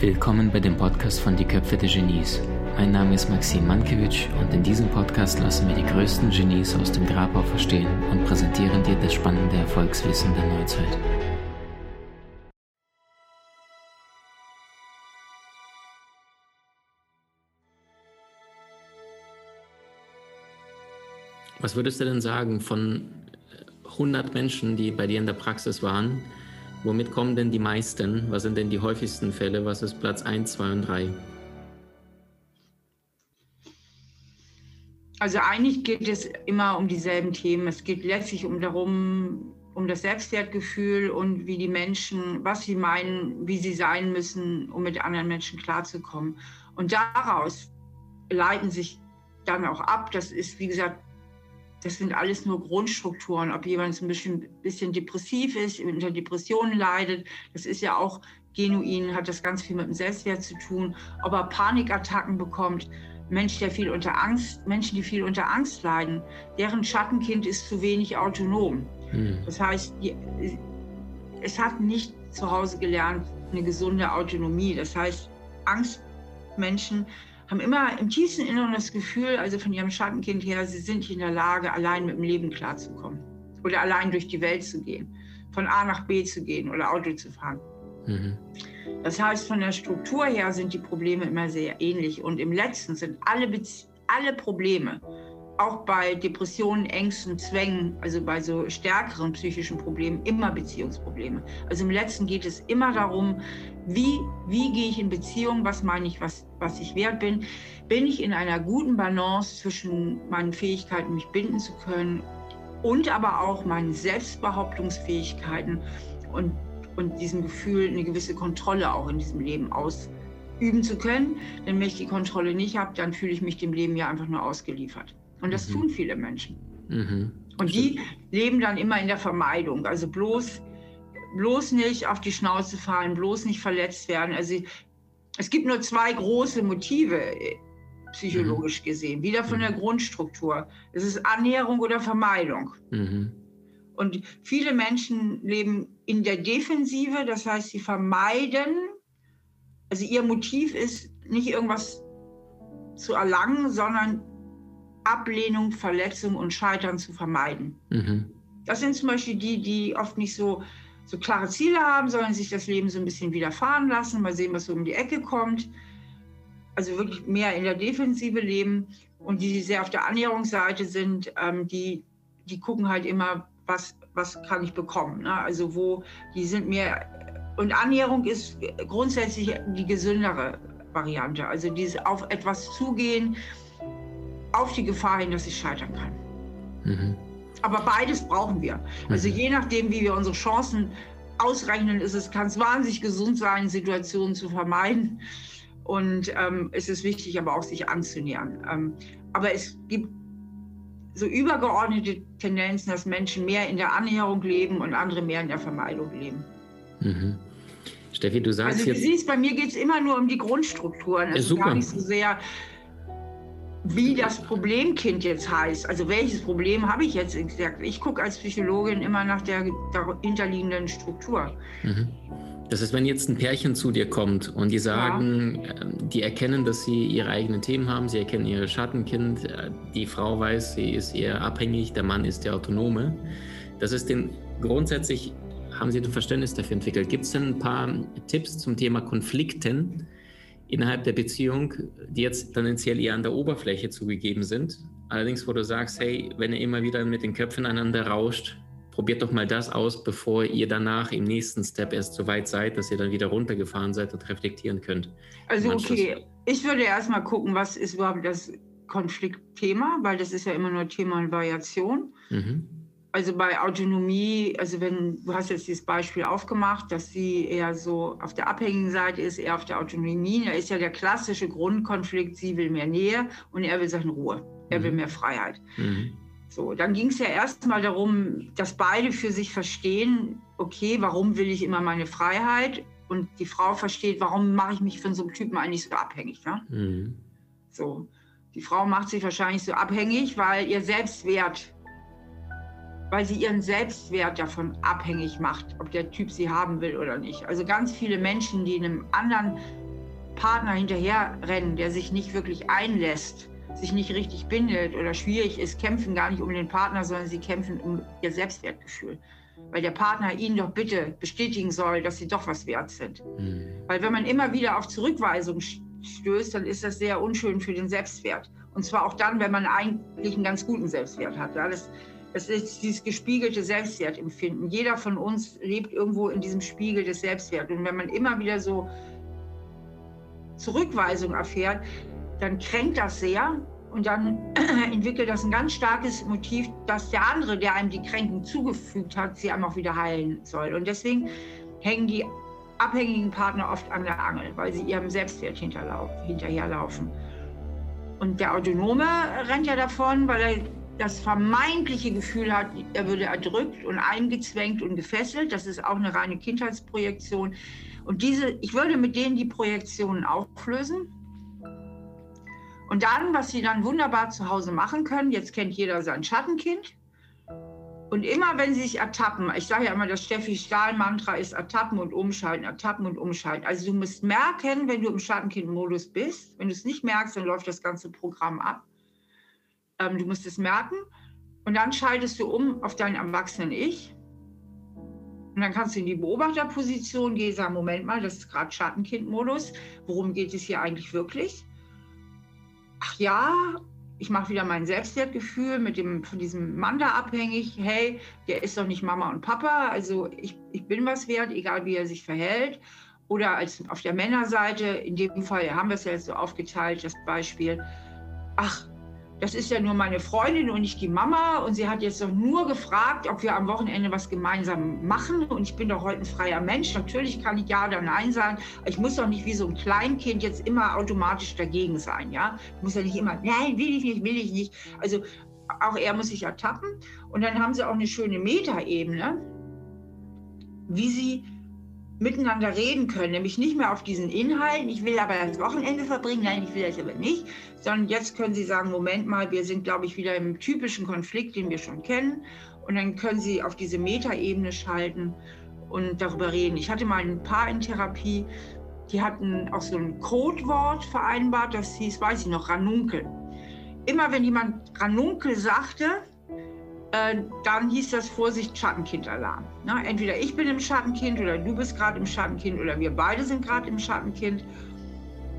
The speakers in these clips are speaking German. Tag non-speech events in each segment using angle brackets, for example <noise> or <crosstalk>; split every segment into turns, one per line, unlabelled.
Willkommen bei dem Podcast von Die Köpfe der Genies. Mein Name ist Maxim Mankewitsch und in diesem Podcast lassen wir die größten Genies aus dem Grabau verstehen und präsentieren dir das spannende Erfolgswissen der Neuzeit. Was würdest du denn sagen von 100 Menschen, die bei dir in der Praxis waren? Womit kommen denn die meisten? Was sind denn die häufigsten Fälle? Was ist Platz 1, 2 und 3?
Also eigentlich geht es immer um dieselben Themen. Es geht letztlich um darum, um das Selbstwertgefühl und wie die Menschen, was sie meinen, wie sie sein müssen, um mit anderen Menschen klarzukommen. Und daraus leiten sich dann auch ab. Das ist, wie gesagt, das sind alles nur Grundstrukturen. Ob jemand ein bisschen, bisschen depressiv ist, unter Depressionen leidet, das ist ja auch genuin, hat das ganz viel mit dem Selbstwert zu tun. Ob er Panikattacken bekommt, Mensch, der viel unter Angst, Menschen, die viel unter Angst leiden, deren Schattenkind ist zu wenig autonom. Hm. Das heißt, es hat nicht zu Hause gelernt, eine gesunde Autonomie. Das heißt, Angstmenschen haben immer im tiefsten Inneren das Gefühl, also von ihrem Schattenkind her, sie sind nicht in der Lage, allein mit dem Leben klarzukommen oder allein durch die Welt zu gehen, von A nach B zu gehen oder Auto zu fahren. Mhm. Das heißt, von der Struktur her sind die Probleme immer sehr ähnlich und im letzten sind alle, Bezie alle Probleme auch bei Depressionen, Ängsten, Zwängen, also bei so stärkeren psychischen Problemen, immer Beziehungsprobleme. Also im letzten geht es immer darum, wie, wie gehe ich in Beziehung, was meine ich, was, was ich wert bin. Bin ich in einer guten Balance zwischen meinen Fähigkeiten, mich binden zu können und aber auch meinen Selbstbehauptungsfähigkeiten und, und diesem Gefühl, eine gewisse Kontrolle auch in diesem Leben ausüben zu können. Denn wenn ich die Kontrolle nicht habe, dann fühle ich mich dem Leben ja einfach nur ausgeliefert. Und das mhm. tun viele Menschen. Mhm. Und die leben dann immer in der Vermeidung. Also bloß, bloß nicht auf die Schnauze fallen, bloß nicht verletzt werden. Also es gibt nur zwei große Motive äh, psychologisch mhm. gesehen, wieder von der mhm. Grundstruktur. Es ist Annäherung oder Vermeidung. Mhm. Und viele Menschen leben in der Defensive, das heißt, sie vermeiden, also ihr Motiv ist nicht irgendwas zu erlangen, sondern Ablehnung, Verletzung und Scheitern zu vermeiden. Mhm. Das sind zum Beispiel die, die oft nicht so, so klare Ziele haben, sondern sich das Leben so ein bisschen widerfahren lassen, mal sehen, was so um die Ecke kommt. Also wirklich mehr in der Defensive leben und die, die sehr auf der Annäherungsseite sind, ähm, die, die gucken halt immer, was, was kann ich bekommen. Ne? Also wo, die sind mehr, und Annäherung ist grundsätzlich die gesündere Variante. Also dieses auf etwas zugehen, auf die Gefahr hin, dass ich scheitern kann. Mhm. Aber beides brauchen wir. Also mhm. je nachdem, wie wir unsere Chancen ausrechnen, ist es, kann es wahnsinnig gesund sein, Situationen zu vermeiden. Und ähm, es ist wichtig, aber auch sich anzunähern. Ähm, aber es gibt so übergeordnete Tendenzen, dass Menschen mehr in der Annäherung leben und andere mehr in der Vermeidung leben.
Mhm. Steffi, du sagst
also, du jetzt... siehst, bei mir geht es immer nur um die Grundstrukturen. Also ja, gar nicht so sehr wie das Problemkind jetzt heißt. Also welches Problem habe ich jetzt gesagt? Ich gucke als Psychologin immer nach der dahinterliegenden Struktur.
Mhm. Das ist, wenn jetzt ein Pärchen zu dir kommt und die sagen, ja. Ähm, die erkennen, dass sie ihre eigenen Themen haben, sie erkennen ihr Schattenkind, äh, die Frau weiß, sie ist eher abhängig, der Mann ist der Autonome. Das ist den grundsätzlich, haben Sie ein Verständnis dafür entwickelt? Gibt es denn ein paar Tipps zum Thema Konflikten? Innerhalb der Beziehung, die jetzt tendenziell eher an der Oberfläche zugegeben sind. Allerdings, wo du sagst, hey, wenn ihr immer wieder mit den Köpfen aneinander rauscht, probiert doch mal das aus, bevor ihr danach im nächsten Step erst so weit seid, dass ihr dann wieder runtergefahren seid und reflektieren könnt.
Also okay, ich würde erstmal gucken, was ist überhaupt das Konfliktthema, weil das ist ja immer nur Thema und Variation. Mhm also bei Autonomie, also wenn du hast jetzt dieses Beispiel aufgemacht, dass sie eher so auf der abhängigen Seite ist, eher auf der Autonomie, da ist ja der klassische Grundkonflikt, sie will mehr Nähe und er will seine Ruhe, er mhm. will mehr Freiheit. Mhm. So, dann ging es ja erstmal darum, dass beide für sich verstehen, okay, warum will ich immer meine Freiheit? Und die Frau versteht, warum mache ich mich von so einem Typen eigentlich so abhängig? Ne? Mhm. So, die Frau macht sich wahrscheinlich so abhängig, weil ihr Selbstwert weil sie ihren Selbstwert davon abhängig macht, ob der Typ sie haben will oder nicht. Also ganz viele Menschen, die einem anderen Partner hinterherrennen, der sich nicht wirklich einlässt, sich nicht richtig bindet oder schwierig ist, kämpfen gar nicht um den Partner, sondern sie kämpfen um ihr Selbstwertgefühl. Weil der Partner ihnen doch bitte bestätigen soll, dass sie doch was wert sind. Mhm. Weil wenn man immer wieder auf Zurückweisung stößt, dann ist das sehr unschön für den Selbstwert. Und zwar auch dann, wenn man eigentlich einen ganz guten Selbstwert hat. Ja, das, das ist dieses gespiegelte Selbstwertempfinden. Jeder von uns lebt irgendwo in diesem Spiegel des Selbstwerts. Und wenn man immer wieder so Zurückweisung erfährt, dann kränkt das sehr und dann <clears throat> entwickelt das ein ganz starkes Motiv, dass der andere, der einem die Kränkung zugefügt hat, sie einem auch wieder heilen soll. Und deswegen hängen die abhängigen Partner oft an der Angel, weil sie ihrem Selbstwert hinterherlaufen. Und der Autonome rennt ja davon, weil er das vermeintliche Gefühl hat, er würde erdrückt und eingezwängt und gefesselt. Das ist auch eine reine Kindheitsprojektion. Und diese, ich würde mit denen die Projektionen auflösen. Und dann, was sie dann wunderbar zu Hause machen können, jetzt kennt jeder sein Schattenkind. Und immer wenn sie sich ertappen, ich sage ja immer, das Steffi Stahl-Mantra ist ertappen und umschalten, ertappen und umschalten. Also du musst merken, wenn du im Schattenkind-Modus bist. Wenn du es nicht merkst, dann läuft das ganze Programm ab. Ähm, du musst es merken und dann schaltest du um auf dein Erwachsenen-Ich. Und dann kannst du in die Beobachterposition gehen, sagen, Moment mal, das ist gerade Schattenkind-Modus. Worum geht es hier eigentlich wirklich? Ach ja, ich mache wieder mein Selbstwertgefühl mit dem, von diesem Mann da abhängig. Hey, der ist doch nicht Mama und Papa. Also ich, ich bin was wert, egal wie er sich verhält. Oder als auf der Männerseite, in dem Fall haben wir es ja jetzt so aufgeteilt, das Beispiel. Ach, das ist ja nur meine Freundin und nicht die Mama. Und sie hat jetzt doch nur gefragt, ob wir am Wochenende was gemeinsam machen. Und ich bin doch heute ein freier Mensch. Natürlich kann ich ja oder nein sagen. Ich muss doch nicht wie so ein Kleinkind jetzt immer automatisch dagegen sein. Ja? Ich muss ja nicht immer, nein, will ich nicht, will ich nicht. Also auch er muss sich ertappen. Und dann haben sie auch eine schöne Metaebene, wie sie miteinander reden können, nämlich nicht mehr auf diesen Inhalten, ich will aber das Wochenende verbringen, nein, ich will das aber nicht, sondern jetzt können Sie sagen, Moment mal, wir sind, glaube ich, wieder im typischen Konflikt, den wir schon kennen und dann können Sie auf diese Metaebene schalten und darüber reden. Ich hatte mal ein Paar in Therapie, die hatten auch so ein Codewort vereinbart, das hieß, weiß ich noch, Ranunkel. Immer wenn jemand Ranunkel sagte, äh, dann hieß das Vorsicht Schattenkindalarm. Ne? Entweder ich bin im Schattenkind oder du bist gerade im Schattenkind oder wir beide sind gerade im Schattenkind.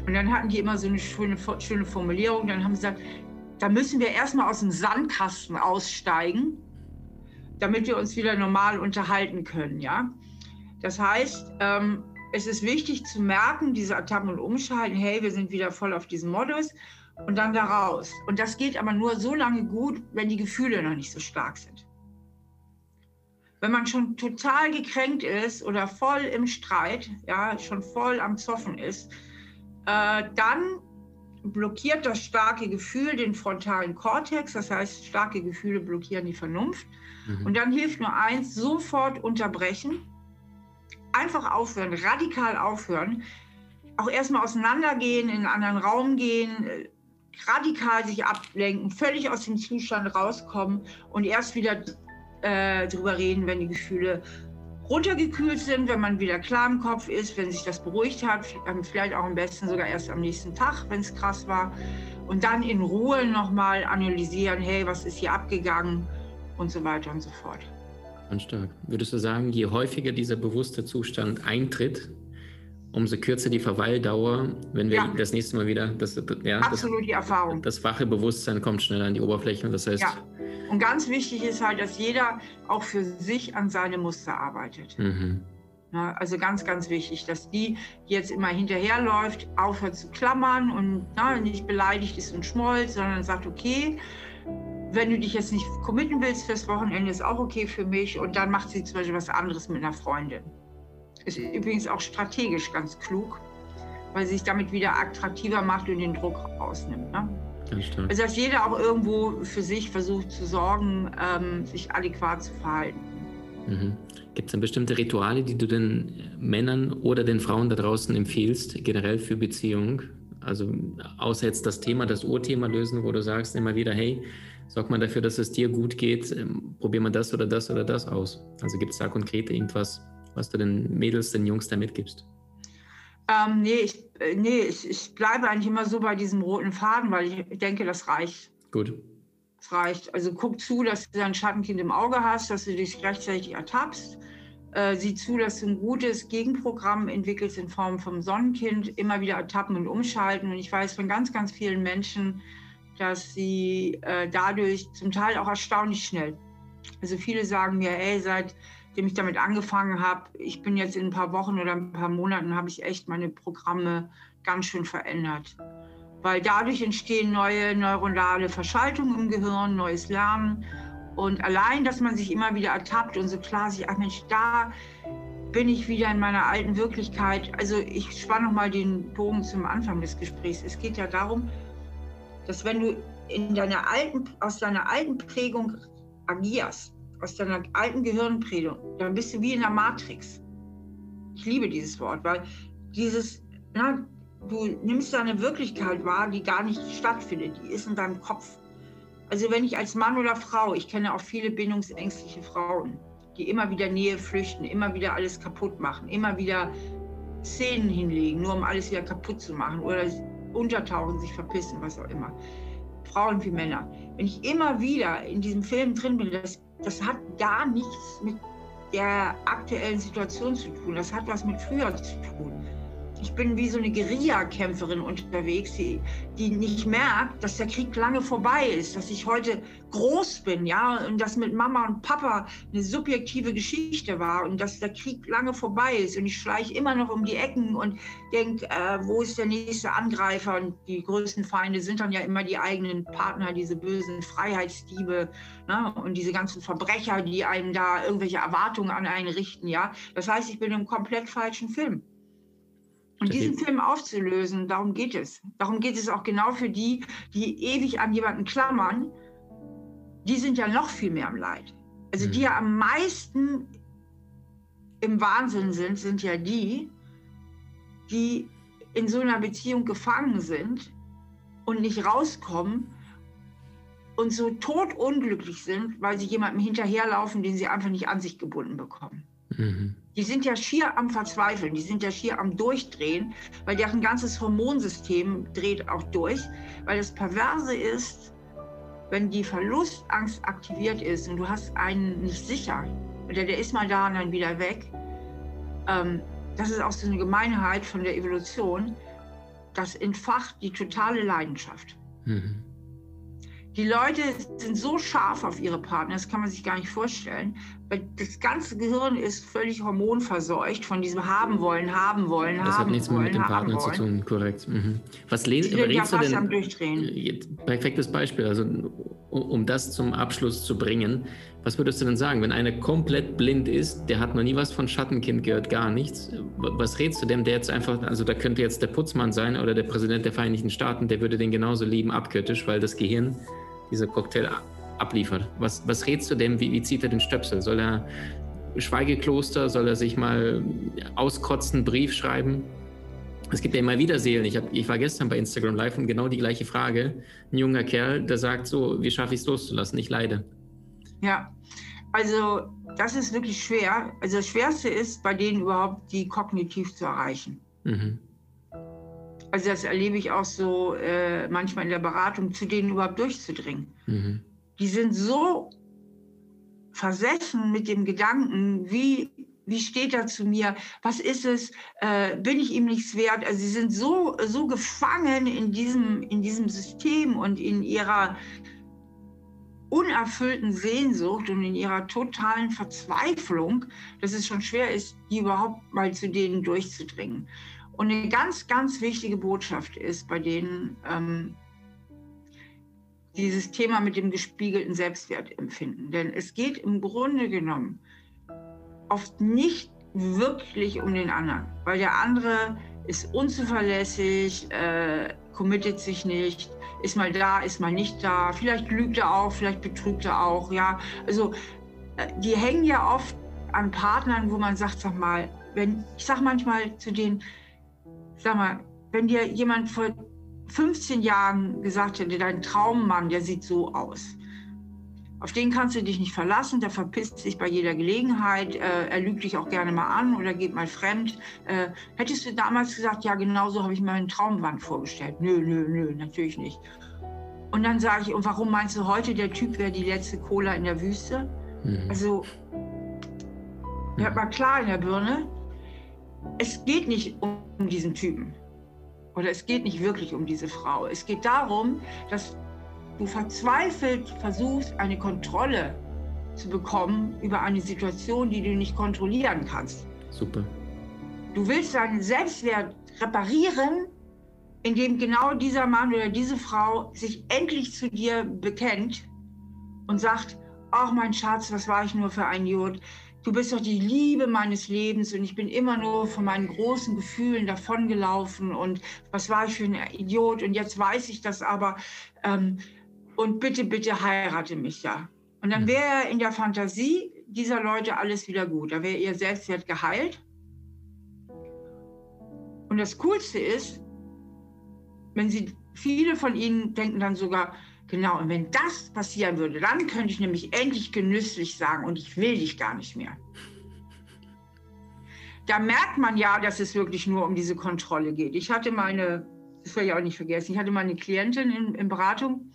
Und dann hatten die immer so eine schöne, schöne Formulierung. Dann haben sie gesagt, da müssen wir erstmal aus dem Sandkasten aussteigen, damit wir uns wieder normal unterhalten können. Ja? Das heißt, ähm, es ist wichtig zu merken, diese Attacken und Umschalten, hey, wir sind wieder voll auf diesem Modus und dann da raus. Und das geht aber nur so lange gut, wenn die Gefühle noch nicht so stark sind. Wenn man schon total gekränkt ist oder voll im Streit, ja, schon voll am Zoffen ist, äh, dann blockiert das starke Gefühl den frontalen Kortex. Das heißt, starke Gefühle blockieren die Vernunft. Mhm. Und dann hilft nur eins, sofort unterbrechen, einfach aufhören, radikal aufhören, auch erstmal auseinandergehen, in einen anderen Raum gehen, radikal sich ablenken, völlig aus dem Zustand rauskommen und erst wieder äh, drüber reden, wenn die Gefühle runtergekühlt sind, wenn man wieder klar im Kopf ist, wenn sich das beruhigt hat, vielleicht auch am besten sogar erst am nächsten Tag, wenn es krass war. Und dann in Ruhe nochmal analysieren, hey, was ist hier abgegangen und so weiter und so fort.
Ganz stark. Würdest du sagen, je häufiger dieser bewusste Zustand eintritt, umso kürzer die Verweildauer, wenn wir ja. das nächste Mal wieder das,
ja, Absolut
das,
die Erfahrung.
Das wache Bewusstsein kommt schneller an die Oberfläche. Das heißt, ja.
Und ganz wichtig ist halt, dass jeder auch für sich an seine Muster arbeitet. Mhm. Ja, also ganz, ganz wichtig, dass die, die jetzt immer hinterherläuft, aufhört zu klammern und na, nicht beleidigt ist und schmollt, sondern sagt, okay, wenn du dich jetzt nicht committen willst fürs Wochenende, ist auch okay für mich. Und dann macht sie zum Beispiel was anderes mit einer Freundin. Ist übrigens auch strategisch ganz klug, weil sie sich damit wieder attraktiver macht und den Druck rausnimmt. Ne? Also dass jeder auch irgendwo für sich versucht zu sorgen, ähm, sich adäquat zu verhalten.
Mhm. Gibt es denn bestimmte Rituale, die du den Männern oder den Frauen da draußen empfiehlst, generell für Beziehung? Also außer jetzt das Thema, das Urthema lösen, wo du sagst immer wieder, hey, sorgt man dafür, dass es dir gut geht, ähm, probiert man das oder das oder das aus. Also gibt es da konkret irgendwas, was du den Mädels, den Jungs da mitgibst?
Ähm, nee, ich, äh, nee ich, ich bleibe eigentlich immer so bei diesem roten Faden, weil ich denke, das reicht.
Gut.
Das reicht. Also guck zu, dass du dein Schattenkind im Auge hast, dass du dich rechtzeitig ertappst. Äh, sieh zu, dass du ein gutes Gegenprogramm entwickelst in Form vom Sonnenkind, immer wieder ertappen und umschalten. Und ich weiß von ganz, ganz vielen Menschen, dass sie äh, dadurch zum Teil auch erstaunlich schnell. Also viele sagen mir, ey, seitdem ich damit angefangen habe, ich bin jetzt in ein paar Wochen oder ein paar Monaten, habe ich echt meine Programme ganz schön verändert. Weil dadurch entstehen neue neuronale Verschaltungen im Gehirn, neues Lernen. Und allein, dass man sich immer wieder ertappt und so klar sich, ach Mensch, da bin ich wieder in meiner alten Wirklichkeit. Also ich spanne noch mal den Bogen zum Anfang des Gesprächs. Es geht ja darum, dass wenn du in deiner alten, aus deiner alten Prägung agierst, aus deiner alten Gehirnprägung, dann bist du wie in der Matrix. Ich liebe dieses Wort, weil dieses, na, du nimmst deine Wirklichkeit wahr, die gar nicht stattfindet, die ist in deinem Kopf. Also wenn ich als Mann oder Frau, ich kenne auch viele bindungsängstliche Frauen, die immer wieder Nähe flüchten, immer wieder alles kaputt machen, immer wieder Szenen hinlegen, nur um alles wieder kaputt zu machen oder untertauchen, sich verpissen, was auch immer. Frauen wie Männer. Wenn ich immer wieder in diesem Film drin bin, das, das hat gar nichts mit der aktuellen Situation zu tun. Das hat was mit früher zu tun ich bin wie so eine Guerillakämpferin unterwegs, die, die nicht merkt, dass der Krieg lange vorbei ist, dass ich heute groß bin, ja, und dass mit Mama und Papa eine subjektive Geschichte war und dass der Krieg lange vorbei ist und ich schleiche immer noch um die Ecken und denke, äh, wo ist der nächste Angreifer und die größten Feinde sind dann ja immer die eigenen Partner, diese bösen Freiheitsdiebe ne? und diese ganzen Verbrecher, die einem da irgendwelche Erwartungen an einen richten, ja. Das heißt, ich bin im komplett falschen Film. Und diesen Film aufzulösen, darum geht es. Darum geht es auch genau für die, die ewig an jemanden klammern. Die sind ja noch viel mehr am Leid. Also die mhm. ja am meisten im Wahnsinn sind, sind ja die, die in so einer Beziehung gefangen sind und nicht rauskommen und so totunglücklich sind, weil sie jemandem hinterherlaufen, den sie einfach nicht an sich gebunden bekommen. Mhm. Die sind ja schier am Verzweifeln, die sind ja schier am Durchdrehen, weil deren ganzes Hormonsystem dreht auch durch, weil das Perverse ist, wenn die Verlustangst aktiviert ist und du hast einen nicht sicher, oder der ist mal da und dann wieder weg, ähm, das ist auch so eine Gemeinheit von der Evolution, das entfacht die totale Leidenschaft. Mhm. Die Leute sind so scharf auf ihre Partner, das kann man sich gar nicht vorstellen. Weil das ganze Gehirn ist völlig hormonverseucht von diesem haben wollen, haben wollen, das haben wollen. Das hat nichts mehr mit dem Partner zu tun,
korrekt. Mhm. Was le
die redest ja du denn? Am Durchdrehen.
Perfektes Beispiel. Also um das zum Abschluss zu bringen, was würdest du denn sagen, wenn einer komplett blind ist, der hat noch nie was von Schattenkind gehört, gar nichts? Was rätst du dem, der jetzt einfach, also da könnte jetzt der Putzmann sein oder der Präsident der Vereinigten Staaten, der würde den genauso lieben, abkritisch, weil das Gehirn dieser Cocktail abliefert. Was, was rätst du dem? Wie, wie zieht er den Stöpsel? Soll er Schweigekloster? Soll er sich mal auskotzen, Brief schreiben? Es gibt ja immer wieder Seelen. Ich, hab, ich war gestern bei Instagram Live und genau die gleiche Frage. Ein junger Kerl, der sagt so, wie schaffe ich es loszulassen? Ich leide.
Ja, also das ist wirklich schwer. Also das Schwerste ist, bei denen überhaupt die kognitiv zu erreichen. Mhm. Also das erlebe ich auch so äh, manchmal in der Beratung, zu denen überhaupt durchzudringen. Mhm. Die sind so versessen mit dem Gedanken, wie, wie steht er zu mir, was ist es, äh, bin ich ihm nichts wert. Also sie sind so, so gefangen in diesem, in diesem System und in ihrer unerfüllten Sehnsucht und in ihrer totalen Verzweiflung, dass es schon schwer ist, die überhaupt mal zu denen durchzudringen. Und eine ganz, ganz wichtige Botschaft ist bei denen ähm, dieses Thema mit dem gespiegelten Selbstwertempfinden. Denn es geht im Grunde genommen oft nicht wirklich um den anderen, weil der andere ist unzuverlässig, äh, committet sich nicht, ist mal da, ist mal nicht da, vielleicht lügt er auch, vielleicht betrügt er auch, ja. Also äh, die hängen ja oft an Partnern, wo man sagt, sag mal, wenn, ich sag manchmal zu denen, sag mal, wenn dir jemand vor 15 Jahren gesagt hätte, dein Traummann, der sieht so aus. Auf den kannst du dich nicht verlassen, der verpisst sich bei jeder Gelegenheit, äh, er lügt dich auch gerne mal an oder geht mal fremd. Äh, hättest du damals gesagt, ja, genau so habe ich mir einen Traumwand vorgestellt? Nö, nö, nö, natürlich nicht. Und dann sage ich, und warum meinst du heute, der Typ wäre die letzte Cola in der Wüste? Mhm. Also, hat mal klar in der Birne, es geht nicht um diesen Typen. Oder es geht nicht wirklich um diese Frau. Es geht darum, dass du verzweifelt versuchst, eine Kontrolle zu bekommen über eine Situation, die du nicht kontrollieren kannst.
Super.
Du willst deinen Selbstwert reparieren, indem genau dieser Mann oder diese Frau sich endlich zu dir bekennt und sagt, ach mein Schatz, was war ich nur für ein Idiot du bist doch die Liebe meines Lebens und ich bin immer nur von meinen großen Gefühlen davongelaufen und was war ich für ein Idiot und jetzt weiß ich das aber ähm, und bitte, bitte heirate mich ja. Und dann hm. wäre in der Fantasie dieser Leute alles wieder gut. Da wäre ihr Selbstwert geheilt. Und das Coolste ist, wenn sie, viele von ihnen denken dann sogar, Genau, und wenn das passieren würde, dann könnte ich nämlich endlich genüsslich sagen, und ich will dich gar nicht mehr. Da merkt man ja, dass es wirklich nur um diese Kontrolle geht. Ich hatte meine, das will ich auch nicht vergessen, ich hatte meine Klientin in, in Beratung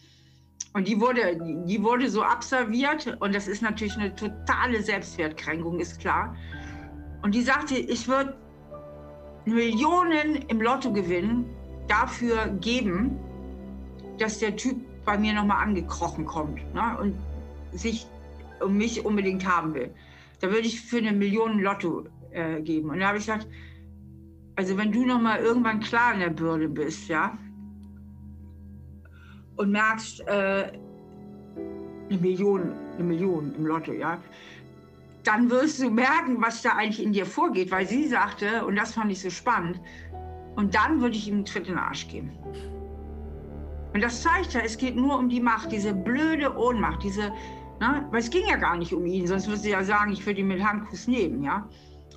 und die wurde, die wurde so abserviert und das ist natürlich eine totale Selbstwertkränkung, ist klar. Und die sagte, ich würde Millionen im Lotto gewinnen, dafür geben, dass der Typ bei mir nochmal angekrochen kommt ne, und sich um mich unbedingt haben will. Da würde ich für eine Million Lotto äh, geben. Und da habe ich gesagt, also wenn du nochmal irgendwann klar in der Bürde bist, ja, und merkst, äh, eine Million, eine Million im Lotto, ja, dann wirst du merken, was da eigentlich in dir vorgeht, weil sie sagte, und das fand ich so spannend, und dann würde ich ihm einen Tritt in den Arsch geben. Und das zeigt ja, es geht nur um die Macht, diese blöde Ohnmacht, diese, ne? weil es ging ja gar nicht um ihn, sonst würde sie ja sagen, ich würde ihn mit Handkuss nehmen, ja.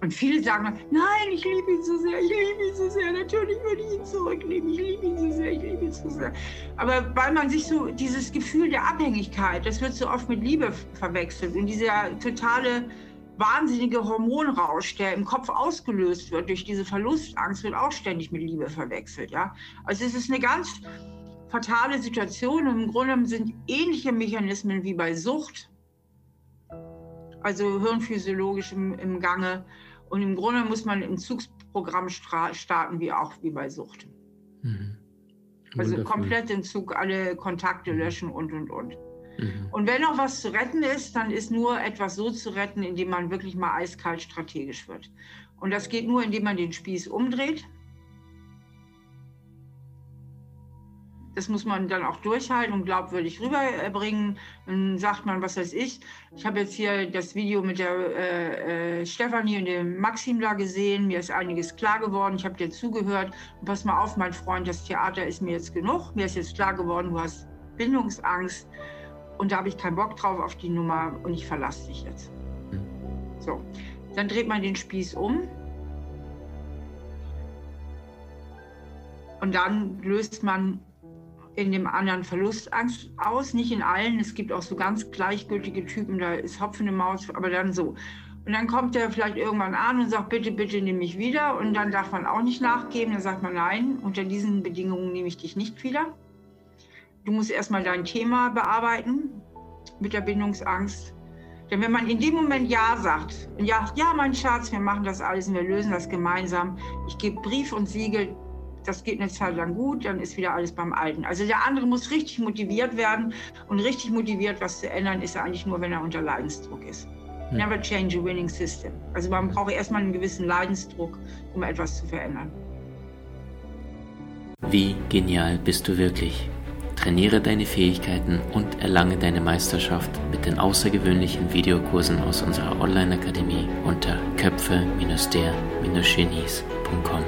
Und viele sagen dann, nein, ich liebe ihn so sehr, ich liebe ihn so sehr, natürlich würde ich ihn zurücknehmen, ich liebe ihn so sehr, ich liebe ihn so sehr. Aber weil man sich so, dieses Gefühl der Abhängigkeit, das wird so oft mit Liebe verwechselt und dieser totale wahnsinnige Hormonrausch, der im Kopf ausgelöst wird durch diese Verlustangst, wird auch ständig mit Liebe verwechselt, ja. Also es ist eine ganz fatale Situation. Und Im Grunde sind ähnliche Mechanismen wie bei Sucht, also hirnphysiologisch im, im Gange. Und im Grunde muss man ein Entzugsprogramm starten, wie auch wie bei Sucht. Mhm. Also komplett Entzug, alle Kontakte löschen und, und, und. Mhm. Und wenn noch was zu retten ist, dann ist nur etwas so zu retten, indem man wirklich mal eiskalt strategisch wird. Und das geht nur, indem man den Spieß umdreht Das muss man dann auch durchhalten und glaubwürdig rüberbringen. Dann sagt man, was weiß ich. Ich habe jetzt hier das Video mit der äh, äh, Stefanie und dem Maxim da gesehen. Mir ist einiges klar geworden. Ich habe dir zugehört. Und pass mal auf, mein Freund, das Theater ist mir jetzt genug. Mir ist jetzt klar geworden, du hast Bindungsangst. Und da habe ich keinen Bock drauf auf die Nummer und ich verlasse dich jetzt. So, dann dreht man den Spieß um. Und dann löst man in dem anderen Verlustangst aus, nicht in allen. Es gibt auch so ganz gleichgültige Typen, da ist Hopfen im Maus, aber dann so. Und dann kommt er vielleicht irgendwann an und sagt, bitte, bitte nimm mich wieder. Und dann darf man auch nicht nachgeben. Dann sagt man, nein, unter diesen Bedingungen nehme ich dich nicht wieder. Du musst erstmal dein Thema bearbeiten mit der Bindungsangst. Denn wenn man in dem Moment Ja sagt, und ja, ja, mein Schatz, wir machen das alles und wir lösen das gemeinsam. Ich gebe Brief und Siegel, das geht eine Zeit lang gut, dann ist wieder alles beim Alten. Also der andere muss richtig motiviert werden und richtig motiviert, was zu ändern, ist er eigentlich nur, wenn er unter Leidensdruck ist. Hm. Never change a winning system. Also man braucht erstmal einen gewissen Leidensdruck, um etwas zu verändern.
Wie genial bist du wirklich? Trainiere deine Fähigkeiten und erlange deine Meisterschaft mit den außergewöhnlichen Videokursen aus unserer Online-Akademie unter köpfe-der-genies.com.